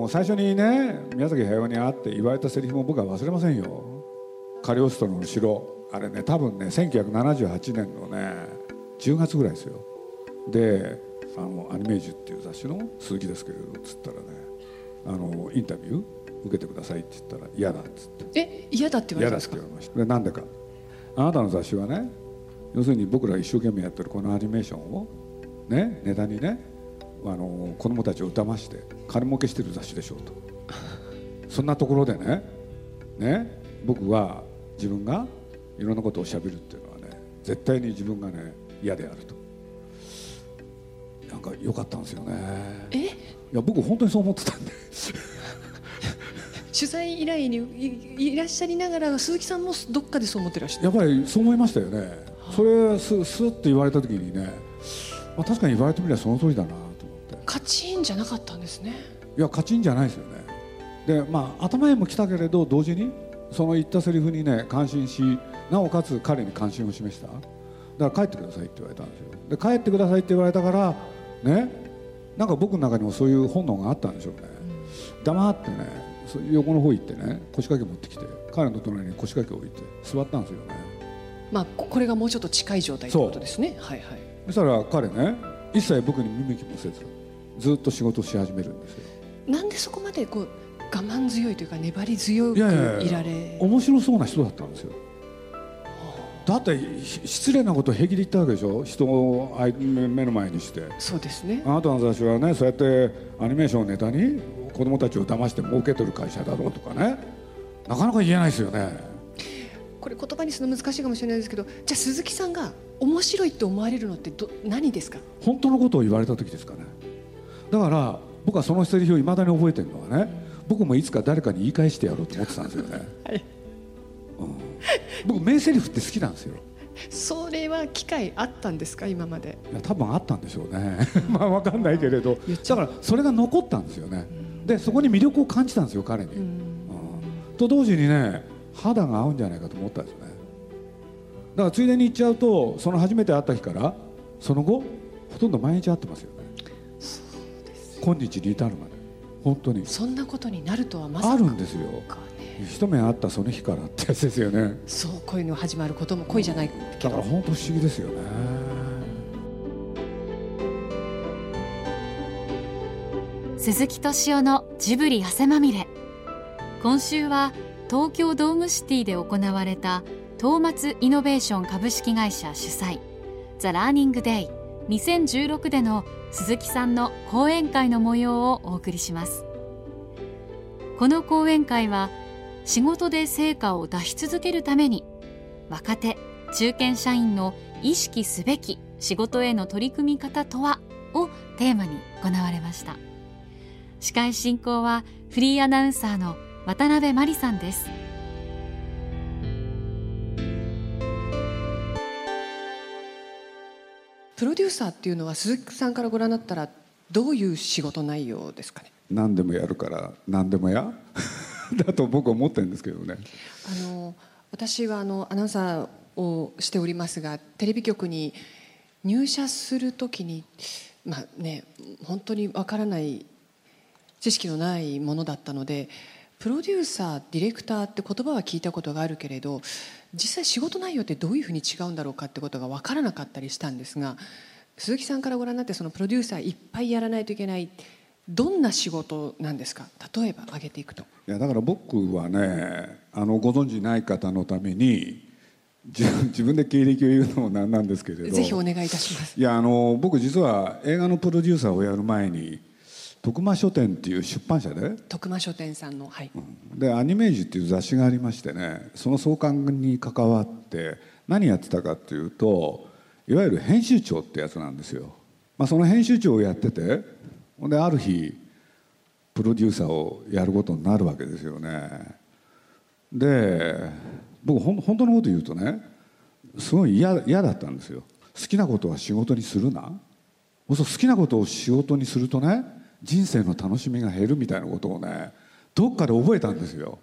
もう最初にね宮崎駿に会って言われたセリフも僕は忘れませんよ。カリオストロの城あれね多分ね1978年のね10月ぐらいですよ。であのアニメージュっていう雑誌の鈴木ですけれどつったらねあのインタビュー受けてくださいって言ったら嫌だっつって。え嫌だって言われたんですか？嫌だって言われました。でなんでか。あなたの雑誌はね要するに僕ら一生懸命やってるこのアニメーションをねネタにねあの子供たちを騙して金儲けしてる雑誌でしょうと。そんなところでねね僕は自分がいろんなことをしゃべるっていうのはね絶対に自分がね嫌であると。なんか良かったんですよね。え？いや僕本当にそう思ってたんで。取材依頼にいいらっしゃりながら鈴木さんもどっかでそう思ってらっしゃるやっぱりそう思いましたよね。それススッと言われた時にね、まあ、確かに言われてみればその通りだなカチンじゃなかったんですね。いやカチンじゃないですよね。でまあ頭へも来たけれど同時にその言ったセリフにね感心しなおかつ彼に関心を示した。だから帰ってくださいって言われたんですよ。で帰ってくださいって言われたからねなんか僕の中にもそういう本能があったんでしょうね、黙ってね横の方行ってね腰掛け持ってきて彼の隣に腰掛け置いて座ったんですよね。まあここれがもうちょっと近い状態ということですね。はいはい。そしたら彼ね一切僕に見向きもせずずっと仕事をし始めるんですよ。なんでそこまでこう我慢強いというか粘り強くいられ？面白そうな人だったんですよ。だってひ失礼なことを平気で言ったわけでしょ？人を目の前にして。そうですね。あなたの雑誌はねそうやってアニメーションをネタに子供たちを騙して儲けてる会社だろうとかね。なかなか言えないですよね。これ言葉にするの難しいかもしれないですけどじゃあ鈴木さんが面白いって思われるのってど何ですか？本当のことを言われた時ですかねだから僕はそのセリフをいまだに覚えてるのはね僕もいつか誰かに言い返してやろうと思ってたんですよね、はい。うん、僕名セリフって好きなんですよ。それは機会あったんですか？今まで。いや多分あったんでしょうね。まあ分かんないけれど。だからそれが残ったんですよね。でそこに魅力を感じたんですよ彼に、うん。うん。と同時にね肌が合うんじゃないかと思ったんですよね。だからついでに言っちゃうとその初めて会った日からその後ほとんど毎日会ってますよね今日に至るまで本当にそんなことになるとはまさかあるんですよね一目会ったその日からってやつですよねそう恋の始まることも恋じゃないけどだから本当不思議ですよね鈴木敏夫のジブリ汗まみれ今週は東京ドームシティで行われた東松イノベーション株式会社主催ザ・ラーニングデイ2016での鈴木さんの講演会の模様をお送りします。この講演会は仕事で成果を出し続けるために若手中堅社員の意識すべき仕事への取り組み方とはをテーマに行われました。司会進行はフリーアナウンサーの渡辺真理さんです。プロデューサーっていうのは鈴木さんからご覧になったらどういう仕事内容ですかね？何でもやるから何でもや？だと僕は思ってるんですけどね。あの私はあのアナウンサーをしておりますがテレビ局に入社するときにまあね本当にわからない知識のないものだったのでプロデューサーディレクターって言葉は聞いたことがあるけれど実際仕事内容ってどういうふうに違うんだろうかってことが分からなかったりしたんですが鈴木さんからご覧になってそのプロデューサーいっぱいやらないといけないどんな仕事なんですか？例えば挙げていくと。いやだから僕はねあのご存じない方のために自分自分で経歴を言うのもなんなんですけれどぜひお願いいたします。いやあの僕実は映画のプロデューサーをやる前に徳間書店っていう出版社で。徳間書店さんのはい。でアニメージュっていう雑誌がありましてねその創刊に関わって何やってたかっていうといわゆる編集長ってやつなんですよ、まあ、その編集長をやっててほんである日プロデューサーをやることになるわけですよね。で僕ほん本当のこと言うとねすごい嫌嫌だったんですよ。好きなことは仕事にするな。そう好きなことを仕事にするとね人生の楽しみが減るみたいなことをねどっかで覚えたんですよ。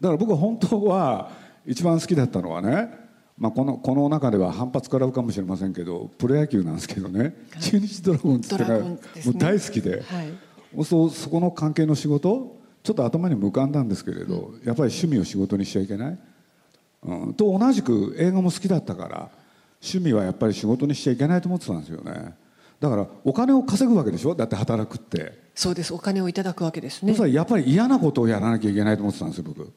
だから僕は本当は一番好きだったのはね、まあ、このこの中では反発からうかもしれませんけどプロ野球なんですけどね。中日ドラゴンズってのがもう大好きで、はい。そうそこの関係の仕事ちょっと頭に浮かんだんですけれど、やっぱり趣味を仕事にしちゃいけない、うん、と同じく映画も好きだったから趣味はやっぱり仕事にしちゃいけないと思ってたんですよねだからお金を稼ぐわけでしょ？だって働くって。そうです。お金をいただくわけですそね。したらやっぱり嫌なことをやらなきゃいけないと思ってたんですよ僕。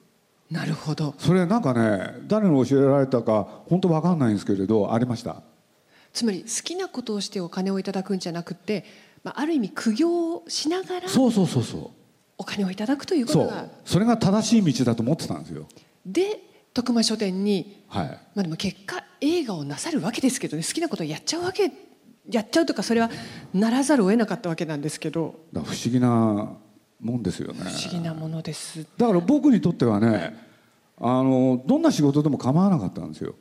なるほど。それなんかね誰に教えられたか本当わかんないんですけれどありました？つまり好きなことをしてお金をいただくんじゃなくて、まあ、ある意味苦行をしながらそうそうそうそう。お金をいただくというこそうとがそれが正しい道だと思ってたんですよ。で徳間書店に、はい。まあ、でも結果映画をなさるわけですけどね。好きなことをやっちゃうわけやっちゃうとかそれはならざるを得なかったわけなんですけど。不思議なもんですよね。不思議なものです。だから僕にとってはねあのどんな仕事でも構わなかったんですよ。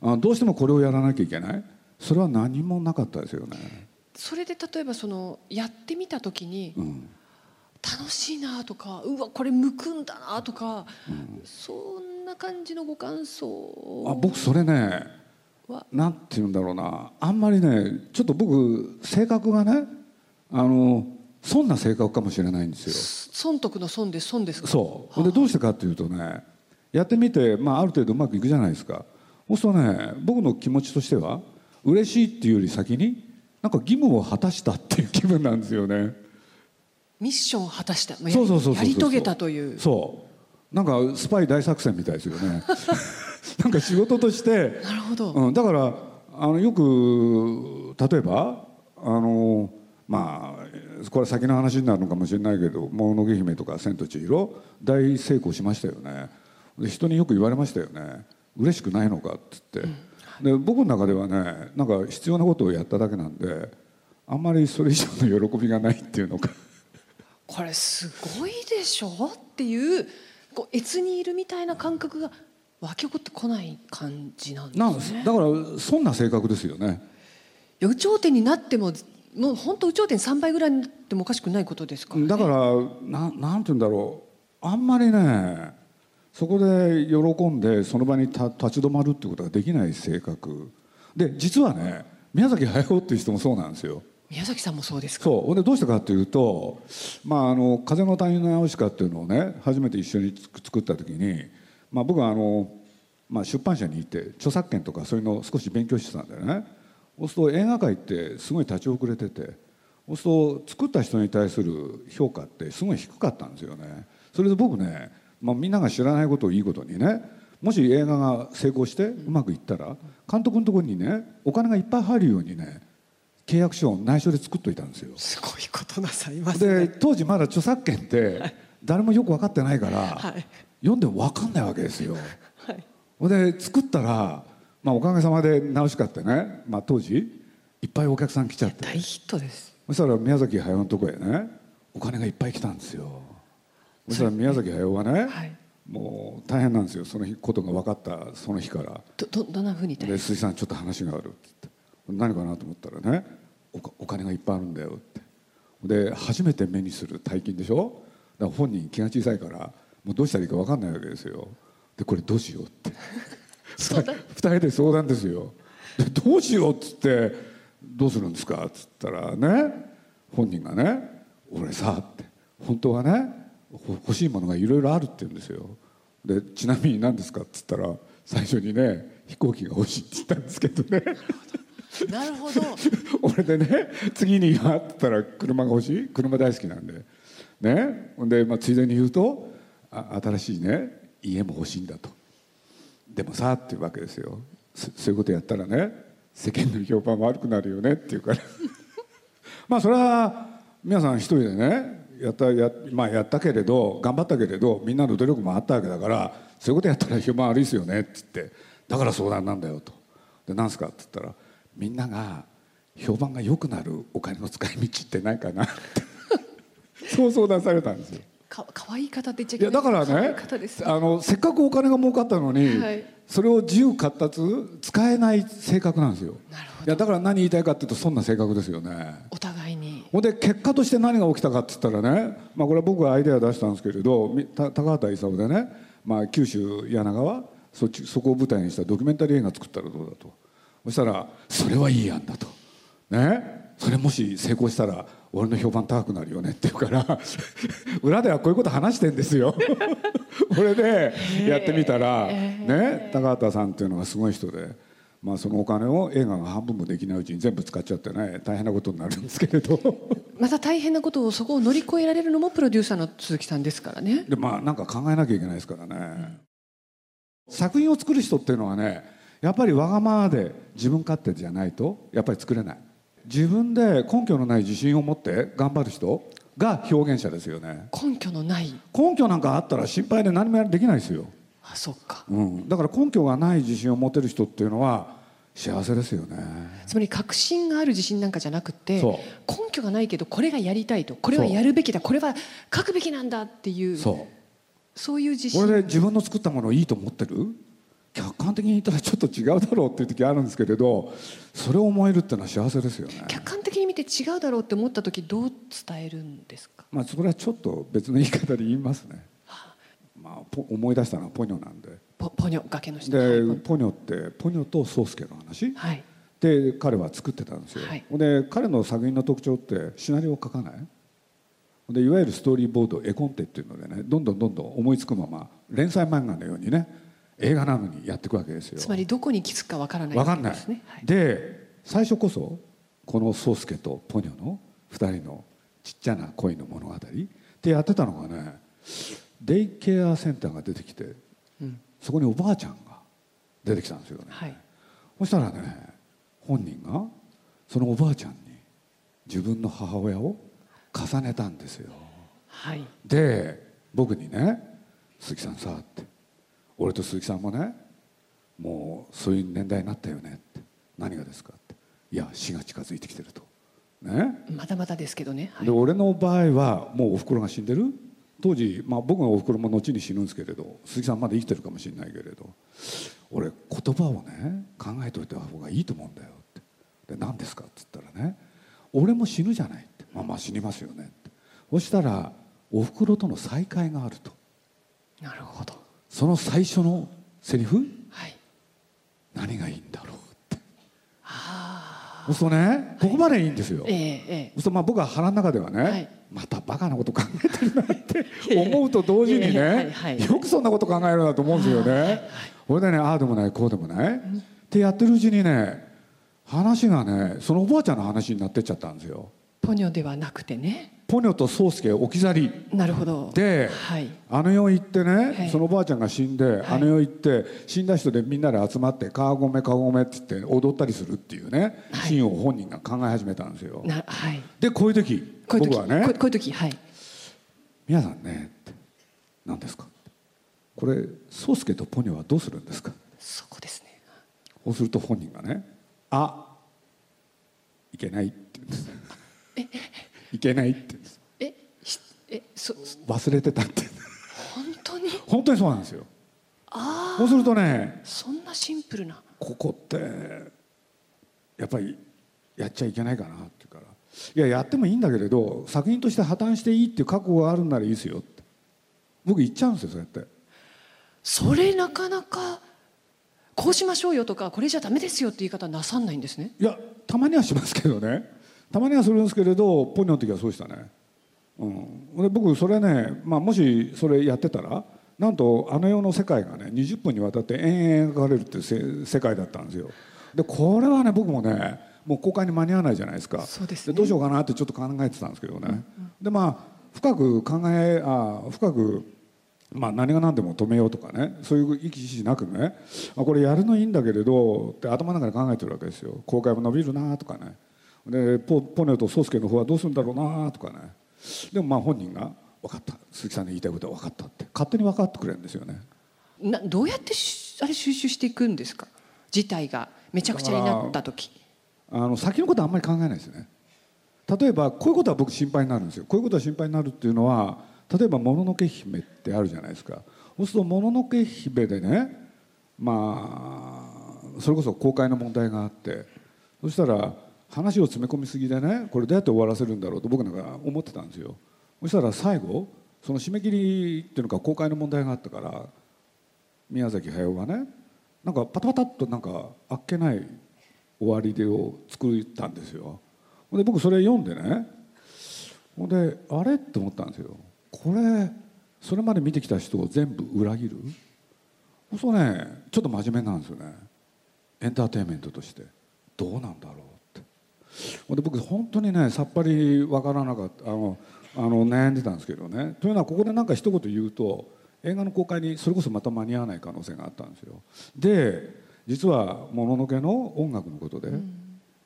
あどうしてもこれをやらなきゃいけない。それは何もなかったですよね、それで例えばそのやってみた時にうん、楽しいなとかうわこれ向くんだなとか、そんな感じのご感想。あ僕それねは。なんて言うんだろうな。あんまりねちょっと僕性格がねあの損な性格かもしれないんです損得の損で損ですか？よそう。でどうしてかっていうとねやってみて、まあ、ある程度うまくいくじゃないですか。そうするとね僕の気持ちとしては嬉しいっていうより先になんか義務を果たしたっていう気分なんですよね。ミッションを果たした。まあやそうそうそうそう。やり遂げたという。そう。なんかスパイ大作戦みたいですよね なんか仕事としてなるほど、うん、だからあのよく例えばあのまあこれ先の話になるのかもしれないけど「もののけ姫」とか「千と千尋」大成功しましたよね。で人によく言われましたよね。嬉しくないのかっつって、で僕の中ではねなんか必要なことをやっただけなんであんまりそれ以上の喜びがないっていうのか。これすごいでしょ？っていうこう越にいるみたいな感覚が湧き起こってこない感じなんですね。だからそんな性格ですよね。有頂天になってももう本当有頂天3倍ぐらいになってもおかしくないことですから、ね、だからななんて言うんだろう。あんまりねそこで喜んでその場にた立ち止まるってことができない性格。で実はね宮崎駿っていう人もそうなんですよ。宮崎さんもそうですか？そう。でどうしてかっていうと「まあ、あの風の谷のナウシカ」っていうのをね初めて一緒に作作った時に、まあ、僕はあの、まあ、出版社に行って著作権とかそういうのを少し勉強してたんだよね。そうすると映画界ってすごい立ち遅れててそうすると作った人に対する評価ってすごい低かったんですよね。それで僕ね、まあ、みんなが知らないことをいいことにねもし映画が成功してうまくいったら監督のところにねお金がいっぱい入るようにね契約書を内緒で作っといたんですよ。すごいことなさいますでね当時まだ著作権って誰もよく分かってないから、はい読んでも分かんないわけですよ。はい。で作ったら、まあ、おかげさまでナウシカってね、まあ、当時いっぱいお客さん来ちゃって。大ヒットです。そしたら宮崎駿のとこへねお金がいっぱい来たんですよ。そしたら宮崎駿はね、はい。もう大変なんですよ。その日ことが分かったその日から。どどどんなふうにで「鈴木さんちょっと話がある」って。言って何かなと思ったらねお金がいっぱいあるんだよって。で初めて目にする大金でしょ？だから本人気が小さいからもうどうしたらいいか分かんないわけですよ。でこれどうしようって。相談二人で相談ですよ。でどうしようっつって「どうするんですか?」っつったらね本人がね「俺さ」って本当はねほ欲しいものがいろいろあるって言うんですよ。でちなみに何ですか？っつったら最初にね飛行機が欲しいって言ったんですけどね。なるほど。俺でね次にはって言ったら車が欲しい？車大好きなんで。ね。ほんで、まあ、ついでに言うとあ新しいね家も欲しいんだと。でもさっていうわけですよ。そういうことやったらね世間の評判悪くなるよねっていうから。まあそれは皆さん一人でねやったや,、まあ、やったけれど頑張ったけれどみんなの努力もあったわけだからそういうことやったら評判悪いですよねって言って。だから相談なんだよと。で何すかって言ったらみんなが評判が良くなるお金の使い道ってないかなって。そう相談されたんですよ。か可愛い方って言っちゃいい。やだからね方です。あのせっかくお金が儲かったのに、はい。それを自由闊達使えない性格なんですよ。なるほど。いやだから何言いたいかっていうとそんな性格ですよね。お互いに。ほんで結果として何が起きたかって言ったらね、まあ、これは僕がアイデア出したんですけれど高畑勲でね、まあ、九州柳川そっちそこを舞台にしたドキュメンタリー映画作ったらどうだと。そしたらそれはいい案だと。ね。それもし成功したら俺の評判高くなるよねって言うから 裏ではこういうこと話してんですよ。これでやってみたら、ね、高畑さんっていうのがすごい人で、まあ、そのお金を映画が半分もできないうちに全部使っちゃってね大変なことになるんですけれど。また大変なことをそこを乗り越えられるのもプロデューサーの鈴木さんですからね。でまあなんか考えなきゃいけないですからね、作品を作る人っていうのはねやっぱりわがままで自分勝手じゃないとやっぱり作れない自分で根拠のない自信を持って頑張る人が表現者ですよね。根拠のない。根拠なんかあったら心配で何もできないですよ、あそっか。うん、だから根拠がない自信を持てる人っていうのは幸せですよね。つまり確信がある自信なんかじゃなくて根拠がないけどこれがやりたいとこれはやるべきだこれは書くべきなんだっていうそう。そういう自信。これで自分の作ったものをいいと思ってる？客観的に言ったらちょっと違うだろうっていう時あるんですけれどそれを思えるっていうのは幸せですよね。客観的に見て違うだろうって思った時どう伝えるんですか？まあそれはちょっと別の言い方で言いますね。まあポ思い出したのはポニョなんで。ポポニョ崖の下ではい。ポニョってポニョと宗介の話。はい。で彼は作ってたんですよ、はい。で彼の作品の特徴ってシナリオを書かない。でいわゆるストーリーボード絵コンテっていうのでねどんどんどんどん思いつくまま連載漫画のようにね映画なのにやっていくわけですよ。つまりどこに気づくかわからない分かんない。ですね、はい。で最初こそこの宗介とポニョの2人のちっちゃな恋の物語でやってたのがねデイケアセンターが出てきてうん。そこにおばあちゃんが出てきたんですよね、はい。そしたらね本人がそのおばあちゃんに自分の母親を重ねたんですよ。はい。で僕にね「鈴木さんさ」って「俺と鈴木さんもねもうそういう年代になったよね」って「何がですか?」って「いや死が近づいてきてる」と。ね、まだまだですけどね、はい。で俺の場合はもうおふくろが死んでる。当時、まあ、僕のおふくろも後に死ぬんですけれど鈴木さんまだ生きてるかもしれないけれど。俺言葉をね考えておいた方がいいと思うんだよって。で何ですかって言ったらね俺も死ぬじゃないって。まあまあ死にますよねって。そしたらおふくろとの再会があると。なるほどその最初のセリフ？はい。何がいいんだろうって。あそうするとねここまでいいんですよ、あええええ。そうするとまあ僕は腹の中ではね、はい。またバカなこと考えてるなって 思うと同時にいやいやはいねはい。よくそんなこと考えるなと思うんですよね。これでねああでもないこうでもない。ってやってるうちにね話がねそのおばあちゃんの話になってっちゃったんですよ。ポニョではなくてね。ポニョと宗介置き去り。なるほど。で、はい。あの世行ってね、い。そのおばあちゃんが死んで、あの世行って死んだ人でみんなで集まって「川込川込」って言って踊ったりするっていうね、はい。シーンを本人が考え始めたんですよ。なはい。でこういう時こういう時僕はねこういう時はい皆さんねって何ですか？これ宗介とポニョはどうするんですか？そこですね。そうすると本人がね「あいけない」って言うんですいけないってええそ忘れてたって本当に本当にそうなんですよああそうするとねそんなシンプルなここってやっぱりやっちゃいけないかなって言うから「いややってもいいんだけれど作品として破綻していいっていう覚悟があるんならいいですよ」って僕言っちゃうんですよそうやって。それなかなかこうしましょうよとかこれじゃダメですよって言い方なさんないんですねいやたまにはしますけどねたまにはするんですけれどポニョの時はそうでしたね、うん、で僕それね、まあ、もしそれやってたらなんとあの世の世界がね20分にわたって延々描かれるっていうせ世界だったんですよ。でこれはね僕もねもう公開に間に合わないじゃないですか。そうですね。どうしようかなってちょっと考えてたんですけどね、でまあ深く考えあ深くまあ、何が何でも止めようとかねそういう意識なくねあこれやるのいいんだけれどって頭の中で考えてるわけですよ。公開も伸びるなとかねでポポネと宗介の方はどうするんだろうなとかね。でもまあ本人が「分かった。鈴木さんの言いたいことは分かった」って。勝手に分かってくれるんですよね。などうやってしあれ収集していくんですか？事態がめちゃくちゃになった時。あの先のことはあんまり考えないですね。例えばこういうことは僕心配になるんですよ。こういうことは心配になるっていうのは例えば「もののけ姫」ってあるじゃないですか。そうすると「もののけ姫」でねまあそれこそ公開の問題があってそしたら話を詰め込みすぎでねこれどうやって終わらせるんだろうと僕なんか思ってたんですよ。そしたら最後その締め切りっていうのか公開の問題があったから宮崎駿がねなんかパタパタっとなんかあっけない終わりでを作ったんですよ。で僕それ読んでねほんであれって思ったんですよ。これそれまで見てきた人を全部裏切る？そうねちょっと真面目なんですよね。エンターテインメントとして。どうなんだろう？で僕本当にねさっぱりわからなかった。あのあの悩んでたんですけどね。というのはここで何か一言言うと映画の公開にそれこそまた間に合わない可能性があったんですよ。で実は「もののけ」の音楽のことで、うん。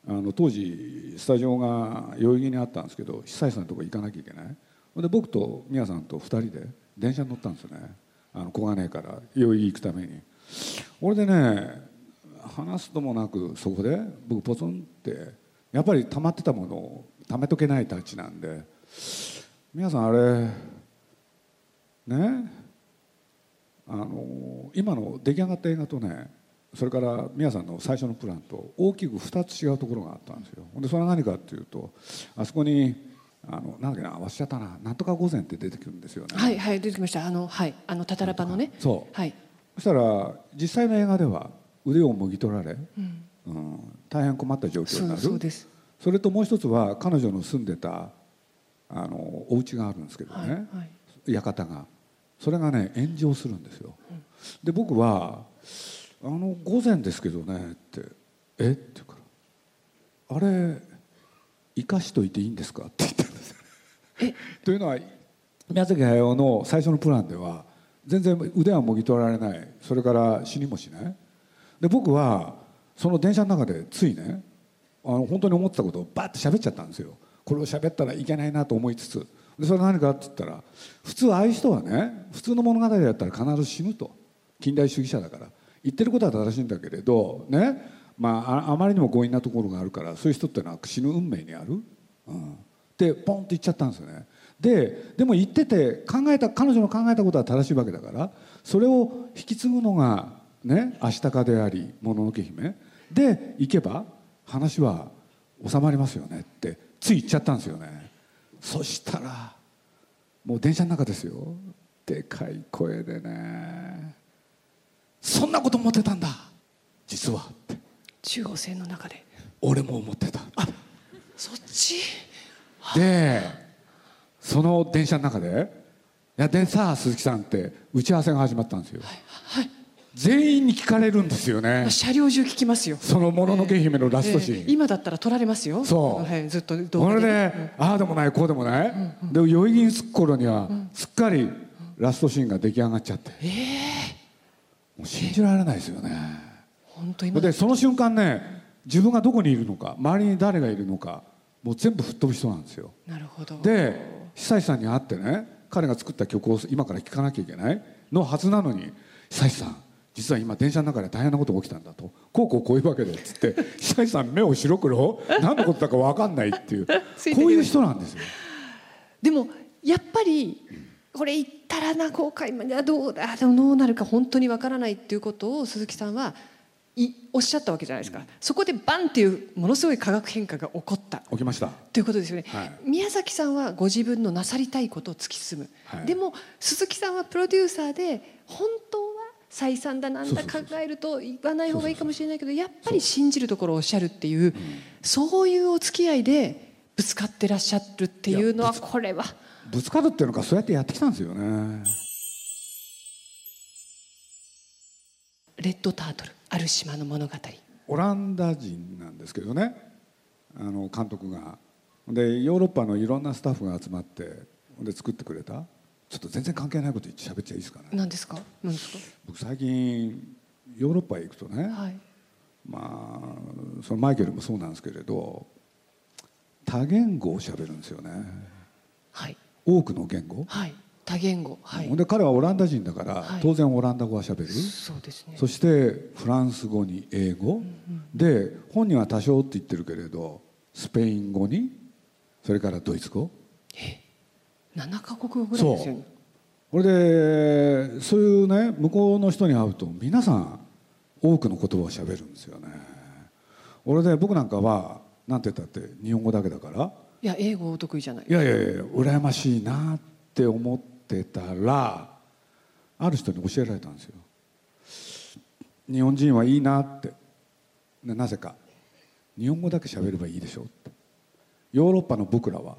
あの当時スタジオが代々木にあったんですけど久石さんのとこ行かなきゃいけない。で僕と宮さんと2人で電車に乗ったんですよね。あの小金井から代々木行くために。俺でね話すともなくそこで僕ポツンってやっぱり溜まってたものを溜めとけないたちなんで。皆さんあれねあの今の出来上がった映画とねそれから宮さんの最初のプランと大きく2つ違うところがあったんですよ。でそれは何かっていうとあそこにあのなんだっけな忘れちゃったななんとか御前って出てくるんですよね。はいはい出てきました。あのはいあのタタラパのね。そう。はい。そしたら実際の映画では腕をもぎ取られ、うんうん、大変困った状況になる。そうです。それともう一つは彼女の住んでたあのお家があるんですけどね、はいはい、館が。それがね炎上するんですよ、うん、で僕はあの午前ですけどね」って「え？っ?」て言うから「あれ生かしといていいんですか?」って言ったんですよ。ね。というのは宮崎駿の最初のプランでは全然腕はもぎ取られない。それから死にもしない。で僕はその電車の中でついねあの本当に思ってたことをバッて喋っちゃったんですよ。これを喋ったらいけないなと思いつつ。でそれは何かって言ったら普通ああいう人はね普通の物語だったら必ず死ぬと。近代主義者だから。言ってることは正しいんだけれどねまあ、あまりにも強引なところがあるからそういう人ってのは死ぬ運命にある、うん、でポンって言っちゃったんですよね。ででも言ってて考えた彼女の考えたことは正しいわけだからそれを引き継ぐのがね足高でありもののけ姫。で行けば話は収まりますよね。ってつい言っちゃったんですよね。そしたらもう電車の中ですよ。でかい声でね。そんなこと思ってたんだ。実は。って。中央線の中で。俺も思ってた。あそっち？でその電車の中で「いやでさあ鈴木さん」って打ち合わせが始まったんですよ、はいはい、全員に聞かれるんですよね。車両中聞きますよ。その「もののけ姫」のラストシーン、えーえ。ー、今だったら撮られますよ。そう、はい、ずっとこれで、ああでもないこうでもない、うんうん、でも余韻に着く頃には、すっかりラストシーンが出来上がっちゃって。ええ。ーもう信じられないですよね。本当でその瞬間ね自分がどこにいるのか周りに誰がいるのかもう全部吹っ飛ぶ人なんですよ。なるほど。で久石さんに会ってね彼が作った曲を今から聴かなきゃいけないのはずなのに久石さん実は今電車の中で大変なことが起きたんだと。こうこうこういうわけでっつって 久石さん目を白黒？何のことだか分かんないっていう。こういう人なんですよ。でもやっぱりこれ言ったらな公開まではどうだどうなるか本当にわからないっていうことを鈴木さんはいおっしゃったわけじゃないですか、うん、そこでバンっていうものすごい化学変化が起こった。起きました。ということですよね、はい、宮崎さんはご自分のなさりたいことを突き進む、はい、でも鈴木さんはプロデューサーで本当は採算だなんだ考えると言わない方がいいかもしれないけどやっぱり信じるところをおっしゃるっていうそういうお付き合いでぶつかってらっしゃるっていうのはこれは。ぶつかるっていうのかそうやってやってきたんですよね。レッドタートルある島の物語。オランダ人なんですけどね。あの監督が。でヨーロッパのいろんなスタッフが集まってで作ってくれたちょっと全然関係ないこと言って喋っちゃいいですかね。何ですか？何ですか？僕最近ヨーロッパへ行くとね、はい、まあそのマイケルもそうなんですけれど多言語を喋るんですよね。はい。多くの言語、はい、多言語、はい、で彼はオランダ人だから、はい、当然オランダ語はしゃべる。そうですね。そしてフランス語に英語、うんうん、で本人は多少って言ってるけれどスペイン語に？それからドイツ語？え7か国語ぐらいですよね。これでそういうね向こうの人に会うと皆さん多くの言葉をしゃべるんですよね。俺で僕なんかはなんて言ったって日本語だけだから。いや英語お得意じゃない。いやいやいや羨ましいなって思ってたらある人に教えられたんですよ。日本人はいいなって。なぜか。日本語だけ喋ればいいでしょうって。ヨーロッパの僕らは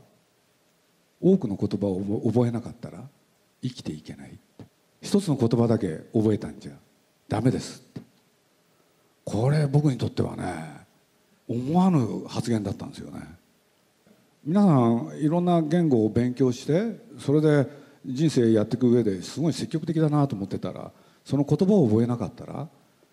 多くの言葉を覚えなかったら生きていけない一つの言葉だけ覚えたんじゃダメですこれ僕にとってはね思わぬ発言だったんですよね。皆さんいろんな言語を勉強してそれで人生やっていく上ですごい積極的だなと思ってたらその言葉を覚えなかったら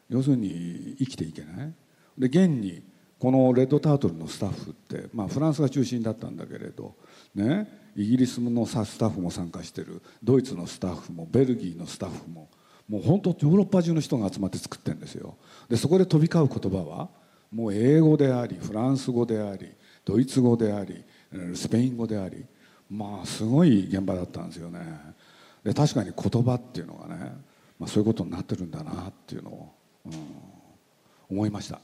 要するに生きていけない。で現にこのレッドタートルのスタッフって、まあ、フランスが中心だったんだけれど、ね、イギリスのスタッフも参加してる。ドイツのスタッフもベルギーのスタッフももう本当ヨーロッパ中の人が集まって作ってるんですよ。でそこで飛び交う言葉はもう英語でありフランス語でありドイツ語でありスペイン語でありまあすごい現場だったんですよね。で確かに言葉っていうのがね、まあ、そういうことになってるんだなっていうのを、うん、思いました。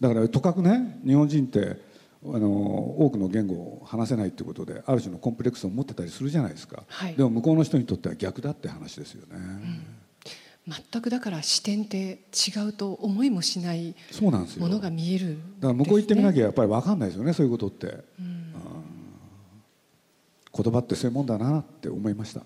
だからとかくね日本人ってあの多くの言語を話せないっていうことである種のコンプレックスを持ってたりするじゃないですか、はい、でも向こうの人にとっては逆だって話ですよね、うん、全くだから視点って違うと思いもしないものが見える、ね、だから向こう行ってみなきゃやっぱり分かんないですよねそういうことって、うん、言葉ってそういうもんだなって思いました、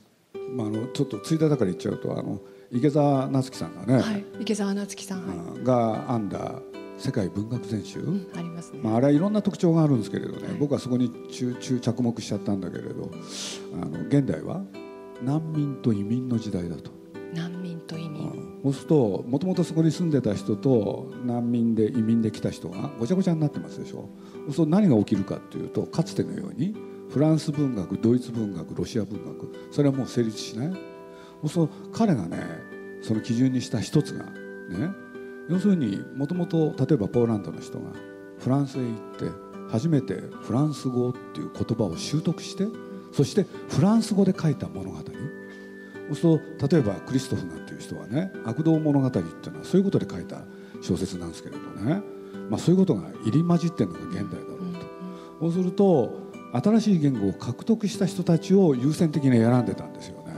まあ、あのちょっとついでだから言っちゃうとあの池澤夏樹さんがね、はい、池澤夏樹さん、はい、が編んだ世界文学全集、うん、ありますね、まあ、あれはいろんな特徴があるんですけれどね、はい、僕はそこに中中着目しちゃったんだけれどあの現代は難民と移民の時代だと。難民と移民、うん、そうするともともとそこに住んでた人と難民で移民で来た人がごちゃごちゃになってますでしょ。そうすると何が起きるかっていうとかつてのようにフランス文学ドイツ文学ロシア文学それはもう成立しない。そう彼がねその基準にした一つがね要するにもともと例えばポーランドの人がフランスへ行って初めてフランス語っていう言葉を習得してそしてフランス語で書いた物語そうすると例えばクリストフなんていう人はね「悪道物語」っていうのはそういうことで書いた小説なんですけれどね、まあ、そういうことが入り混じってるのが現代だろうと。そうすると新しい言語を獲得した人たちを優先的に選んでたんですよね。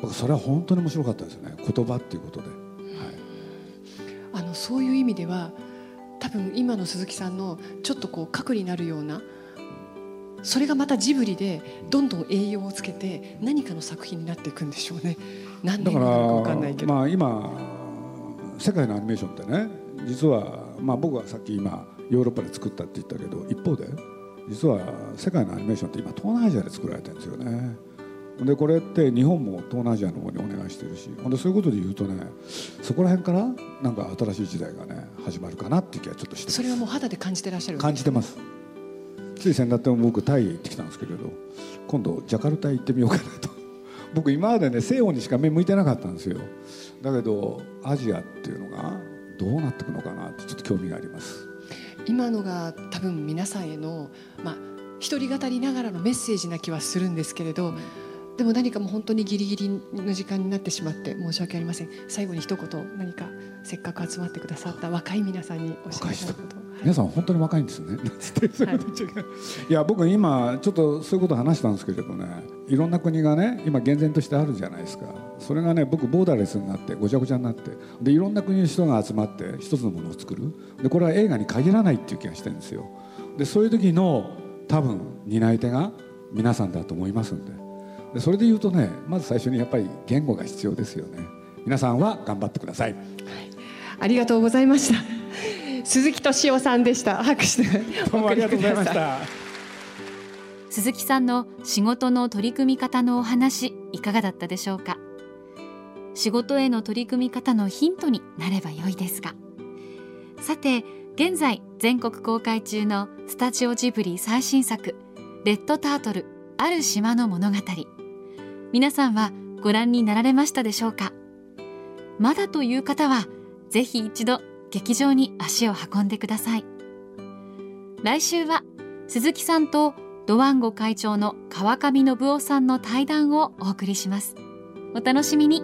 僕それは本当に面白かったですね言葉っていうことで。そういう意味では多分今の鈴木さんのちょっとこう核になるようなそれがまたジブリでどんどん栄養をつけて何かの作品になっていくんでしょうね。何年か分かんないけど。まあ今世界のアニメーションってね実はまあ僕はさっき今ヨーロッパで作ったって言ったけど一方で実は世界のアニメーションって今東南アジアで作られてるんですよねでこれって日本も東南アジアの方にお願いしてるしほんでそういうことで言うとねそこら辺からなんか新しい時代がね始まるかなっていう気はちょっとしてそれはもう肌で感じてらっしゃる感じてます。つい先だっても僕タイへ行ってきたんですけれど今度ジャカルタへ行ってみようかなと。僕今までね西欧にしか目向いてなかったんですよ。だけどアジアっていうのがどうなっていくのかなってちょっと興味があります。今のが多分皆さんへのまあ一人語りながらのメッセージな気はするんですけれど、うんでも何かもう本当にギリギリの時間になってしまって申し訳ありません。最後に一言何かせっかく集まってくださった若い皆さんにおっしゃりたいこと、はい、皆さん本当に若いんですね。はい、い や僕今ちょっとそういうこと話したんですけれどねいろんな国がね今厳然としてあるじゃないですか。それがね僕ボーダーレスになってごちゃごちゃになってでいろんな国の人が集まって一つのものを作る。でこれは映画に限らないっていう気がしてるんですよ。でそういう時の多分担い手が皆さんだと思いますんででそれで言うとねまず最初にやっぱり言語が必要ですよね。皆さんは頑張ってください、はい、ありがとうございました。鈴木敏夫さんでした。拍手。で どうもありがとうございました。鈴木さんの仕事の取り組み方のお話いかがだったでしょうか？仕事への取り組み方のヒントになれば良いですが。さて現在全国公開中のスタジオジブリ最新作「レッドタートルある島の物語」皆さんはご覧になられましたでしょうか？まだという方はぜひ一度劇場に足を運んでください。来週は鈴木さんとドワンゴ会長の川上信夫さんの対談をお送りします。お楽しみに。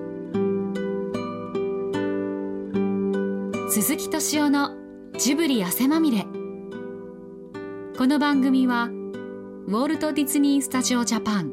鈴木敏夫のジブリ汗まみれ。この番組はウォルト・ディズニー・スタジオ・ジャパン